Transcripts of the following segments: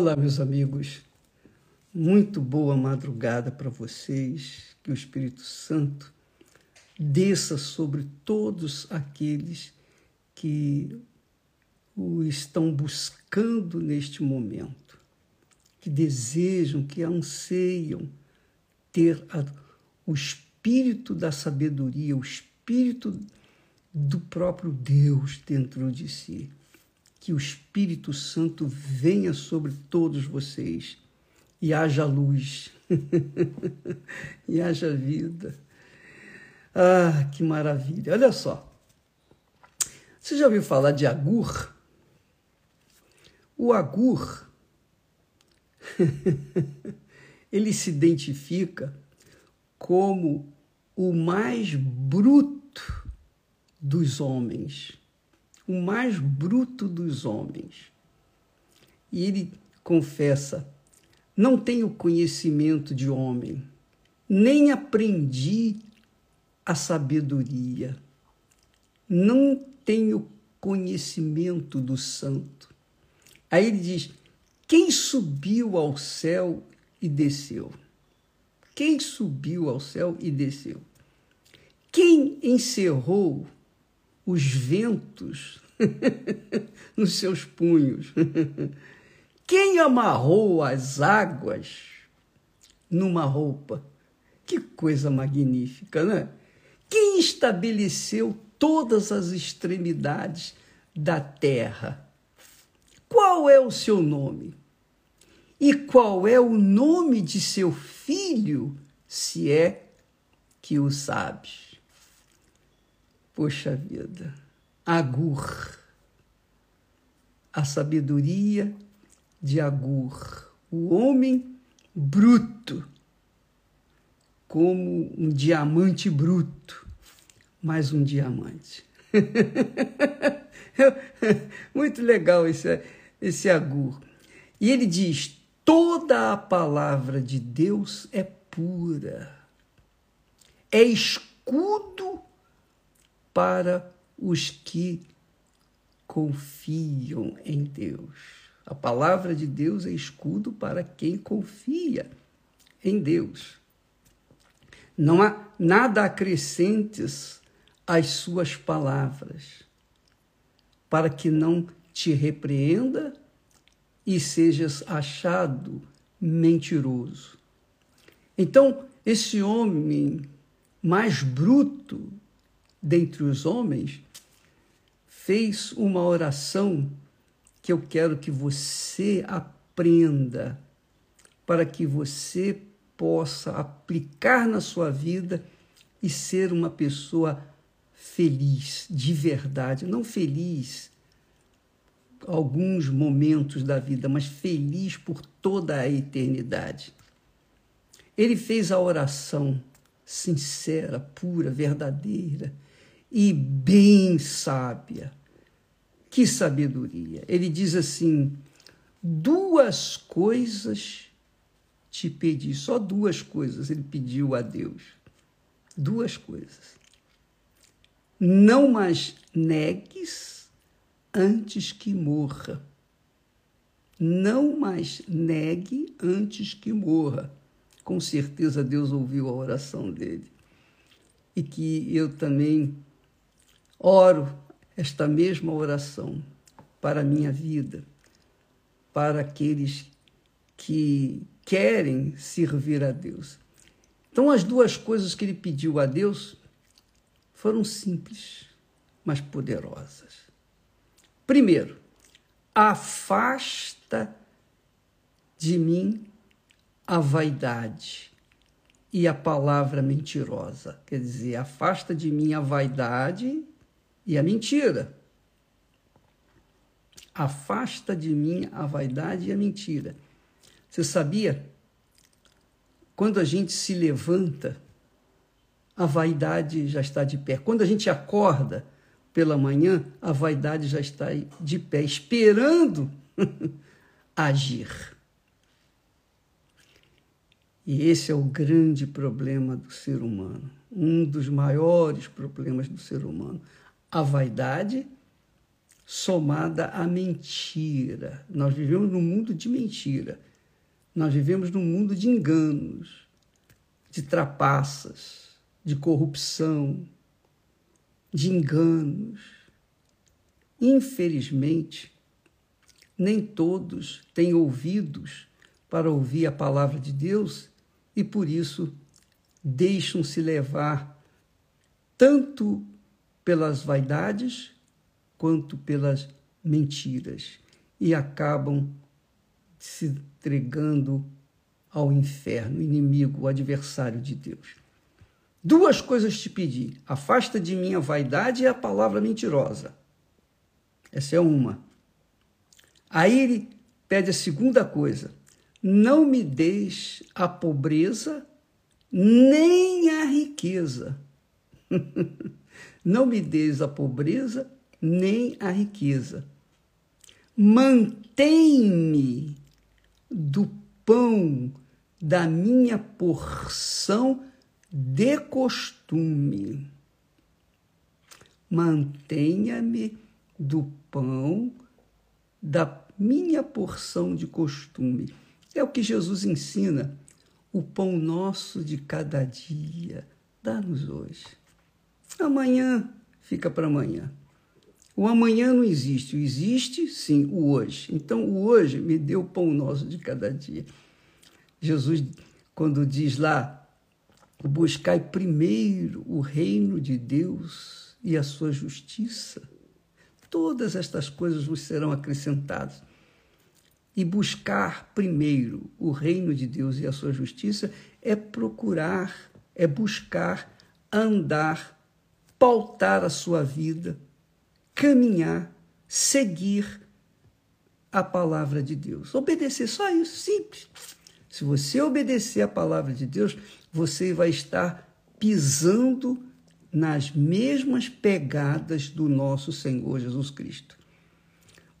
Olá, meus amigos. Muito boa madrugada para vocês. Que o Espírito Santo desça sobre todos aqueles que o estão buscando neste momento, que desejam, que anseiam ter a, o espírito da sabedoria, o espírito do próprio Deus dentro de si que o Espírito Santo venha sobre todos vocês e haja luz, e haja vida. Ah, que maravilha! Olha só. Você já ouviu falar de Agur? O Agur, ele se identifica como o mais bruto dos homens o mais bruto dos homens. E ele confessa: Não tenho conhecimento de homem, nem aprendi a sabedoria. Não tenho conhecimento do santo. Aí ele diz: Quem subiu ao céu e desceu? Quem subiu ao céu e desceu? Quem encerrou os ventos nos seus punhos? Quem amarrou as águas numa roupa? Que coisa magnífica, né? Quem estabeleceu todas as extremidades da terra? Qual é o seu nome? E qual é o nome de seu filho, se é que o sabes? Poxa vida, Agur, a sabedoria de Agur, o homem bruto, como um diamante bruto, mais um diamante. Muito legal esse, esse Agur. E ele diz: toda a palavra de Deus é pura, é escudo para os que confiam em Deus. A palavra de Deus é escudo para quem confia em Deus. Não há nada acrescentes às suas palavras, para que não te repreenda e sejas achado mentiroso. Então, esse homem mais bruto dentre os homens, fez uma oração que eu quero que você aprenda, para que você possa aplicar na sua vida e ser uma pessoa feliz, de verdade, não feliz alguns momentos da vida, mas feliz por toda a eternidade. Ele fez a oração sincera, pura, verdadeira e bem sábia. Que sabedoria! Ele diz assim: duas coisas te pedi, só duas coisas ele pediu a Deus. Duas coisas. Não mais negues antes que morra. Não mais negue antes que morra. Com certeza Deus ouviu a oração dele. E que eu também Oro esta mesma oração para a minha vida, para aqueles que querem servir a Deus. Então, as duas coisas que ele pediu a Deus foram simples, mas poderosas. Primeiro, afasta de mim a vaidade e a palavra mentirosa. Quer dizer, afasta de mim a vaidade e a mentira. Afasta de mim a vaidade e a mentira. Você sabia? Quando a gente se levanta, a vaidade já está de pé. Quando a gente acorda pela manhã, a vaidade já está de pé, esperando agir. E esse é o grande problema do ser humano, um dos maiores problemas do ser humano a vaidade somada à mentira. Nós vivemos num mundo de mentira. Nós vivemos num mundo de enganos, de trapaças, de corrupção, de enganos. Infelizmente, nem todos têm ouvidos para ouvir a palavra de Deus e por isso deixam-se levar tanto pelas vaidades quanto pelas mentiras e acabam se entregando ao inferno, inimigo, adversário de Deus. Duas coisas te pedi: afasta de mim a vaidade e a palavra mentirosa. Essa é uma. Aí ele pede a segunda coisa: não me deis a pobreza nem a riqueza. não me deis a pobreza nem a riqueza. Mantém-me do pão da minha porção de costume. Mantenha-me do pão da minha porção de costume. É o que Jesus ensina. O pão nosso de cada dia, dá-nos hoje. Amanhã fica para amanhã. O amanhã não existe, o existe sim o hoje. Então, o hoje me deu o pão nosso de cada dia. Jesus, quando diz lá, buscai primeiro o reino de Deus e a sua justiça, todas estas coisas vos serão acrescentadas. E buscar primeiro o reino de Deus e a sua justiça é procurar, é buscar andar, pautar a sua vida caminhar, seguir a palavra de Deus. Obedecer, só isso, simples. Se você obedecer a palavra de Deus, você vai estar pisando nas mesmas pegadas do nosso Senhor Jesus Cristo.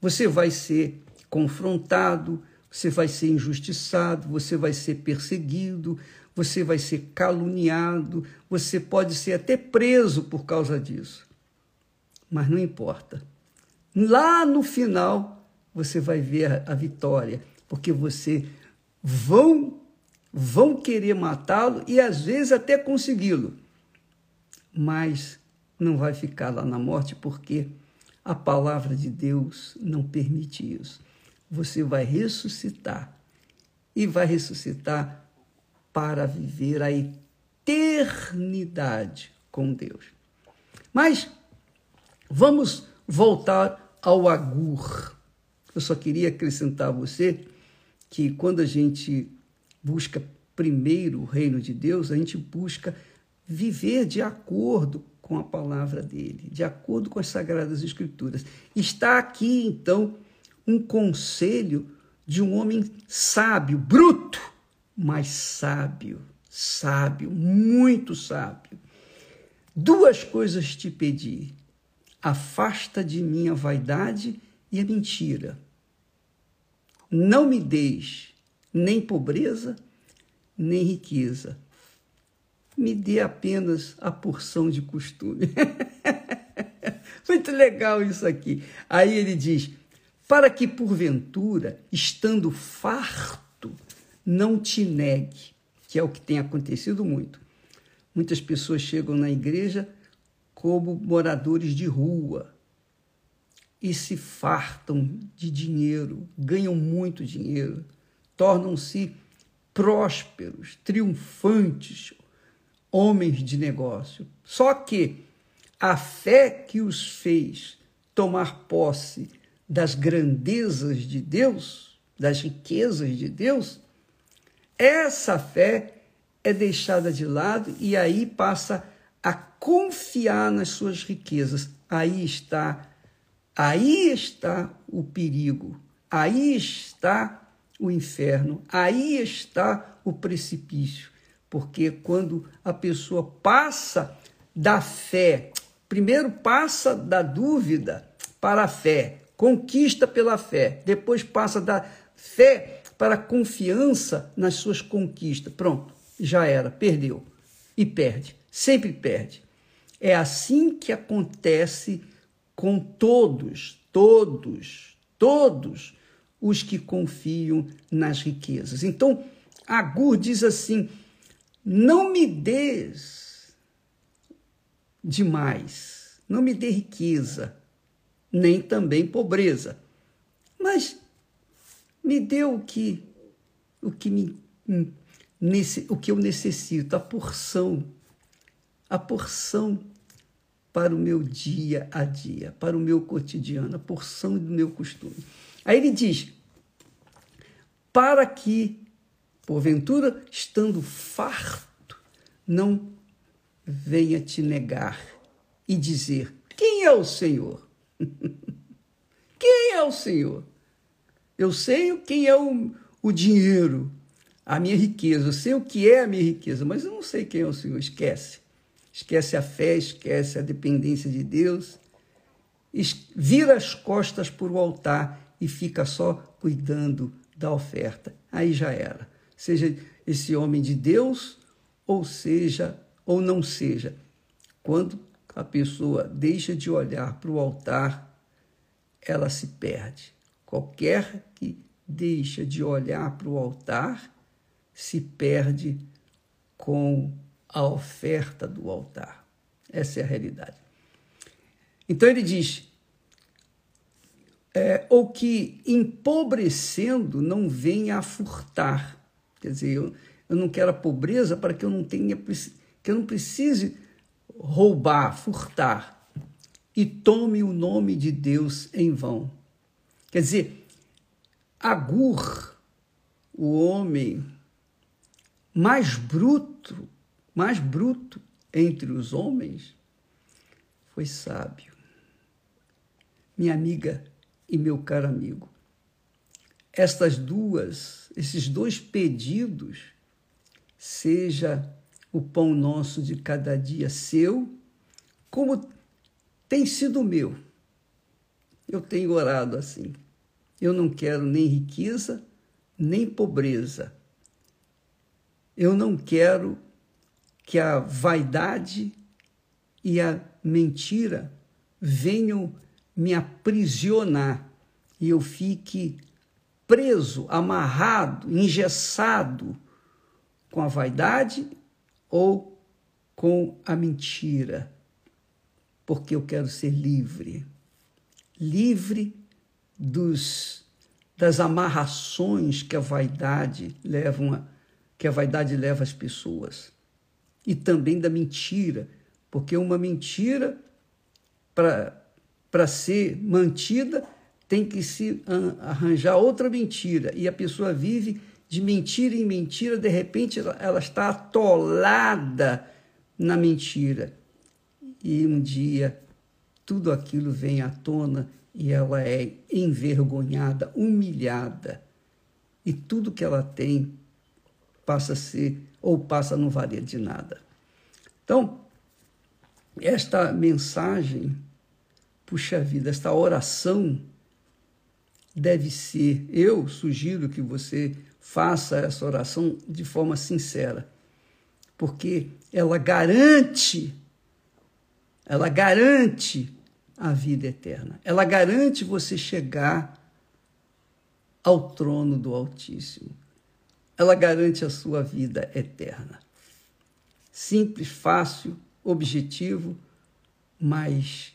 Você vai ser confrontado, você vai ser injustiçado, você vai ser perseguido, você vai ser caluniado, você pode ser até preso por causa disso mas não importa. Lá no final você vai ver a vitória, porque você vão vão querer matá-lo e às vezes até consegui-lo. Mas não vai ficar lá na morte porque a palavra de Deus não permite isso. Você vai ressuscitar e vai ressuscitar para viver a eternidade com Deus. Mas Vamos voltar ao Agur. Eu só queria acrescentar a você que quando a gente busca primeiro o reino de Deus, a gente busca viver de acordo com a palavra dele, de acordo com as sagradas escrituras. Está aqui então um conselho de um homem sábio, bruto, mas sábio, sábio, muito sábio. Duas coisas te pedi: Afasta de mim a vaidade e a mentira. Não me deis nem pobreza, nem riqueza. Me dê apenas a porção de costume. Muito legal isso aqui. Aí ele diz: para que porventura, estando farto, não te negue, que é o que tem acontecido muito. Muitas pessoas chegam na igreja como moradores de rua e se fartam de dinheiro, ganham muito dinheiro, tornam-se prósperos, triunfantes, homens de negócio. Só que a fé que os fez tomar posse das grandezas de Deus, das riquezas de Deus, essa fé é deixada de lado e aí passa a confiar nas suas riquezas. Aí está, aí está o perigo, aí está o inferno, aí está o precipício. Porque quando a pessoa passa da fé, primeiro passa da dúvida para a fé, conquista pela fé, depois passa da fé para confiança nas suas conquistas. Pronto, já era, perdeu e perde sempre perde. É assim que acontece com todos, todos, todos os que confiam nas riquezas. Então, Agur diz assim: não me des demais, não me dê riqueza, nem também pobreza, mas me dê o que o que me nesse, o que eu necessito, a porção, a porção para o meu dia a dia, para o meu cotidiano, a porção do meu costume. Aí ele diz: para que, porventura, estando farto, não venha te negar e dizer: Quem é o Senhor? quem é o Senhor? Eu sei quem é o, o dinheiro, a minha riqueza, eu sei o que é a minha riqueza, mas eu não sei quem é o Senhor. Esquece. Esquece a fé, esquece a dependência de Deus, vira as costas para o altar e fica só cuidando da oferta. Aí já era. Seja esse homem de Deus, ou seja, ou não seja. Quando a pessoa deixa de olhar para o altar, ela se perde. Qualquer que deixa de olhar para o altar se perde com a oferta do altar. Essa é a realidade. Então ele diz: é, ou que empobrecendo não venha a furtar. Quer dizer, eu, eu não quero a pobreza para que eu não tenha que eu não precise roubar, furtar e tome o nome de Deus em vão. Quer dizer, Agur, o homem mais bruto mais bruto entre os homens, foi sábio. Minha amiga e meu caro amigo, estas duas, esses dois pedidos, seja o pão nosso de cada dia seu, como tem sido meu. Eu tenho orado assim. Eu não quero nem riqueza, nem pobreza. Eu não quero que a vaidade e a mentira venham me aprisionar e eu fique preso, amarrado, engessado com a vaidade ou com a mentira, porque eu quero ser livre, livre dos das amarrações que a vaidade levam a, que a vaidade leva as pessoas. E também da mentira, porque uma mentira, para ser mantida, tem que se arranjar outra mentira, e a pessoa vive de mentira em mentira, de repente ela, está atolada na mentira. E um dia tudo aquilo vem à tona e ela é envergonhada, humilhada. E tudo que ela tem passa a ser ou passa a não valer de nada. Então, esta mensagem, puxa vida, esta oração deve ser, eu sugiro que você faça essa oração de forma sincera, porque ela garante, ela garante a vida eterna. Ela garante você chegar ao trono do Altíssimo ela garante a sua vida eterna. Simples, fácil, objetivo, mas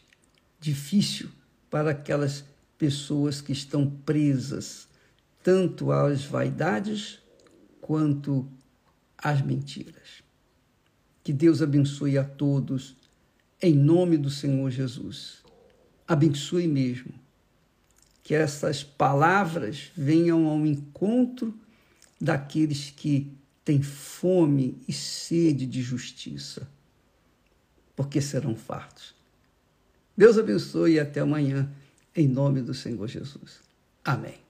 difícil para aquelas pessoas que estão presas tanto às vaidades quanto às mentiras. Que Deus abençoe a todos em nome do Senhor Jesus. Abençoe mesmo. Que essas palavras venham ao encontro daqueles que têm fome e sede de justiça, porque serão fartos. Deus abençoe e até amanhã, em nome do Senhor Jesus. Amém.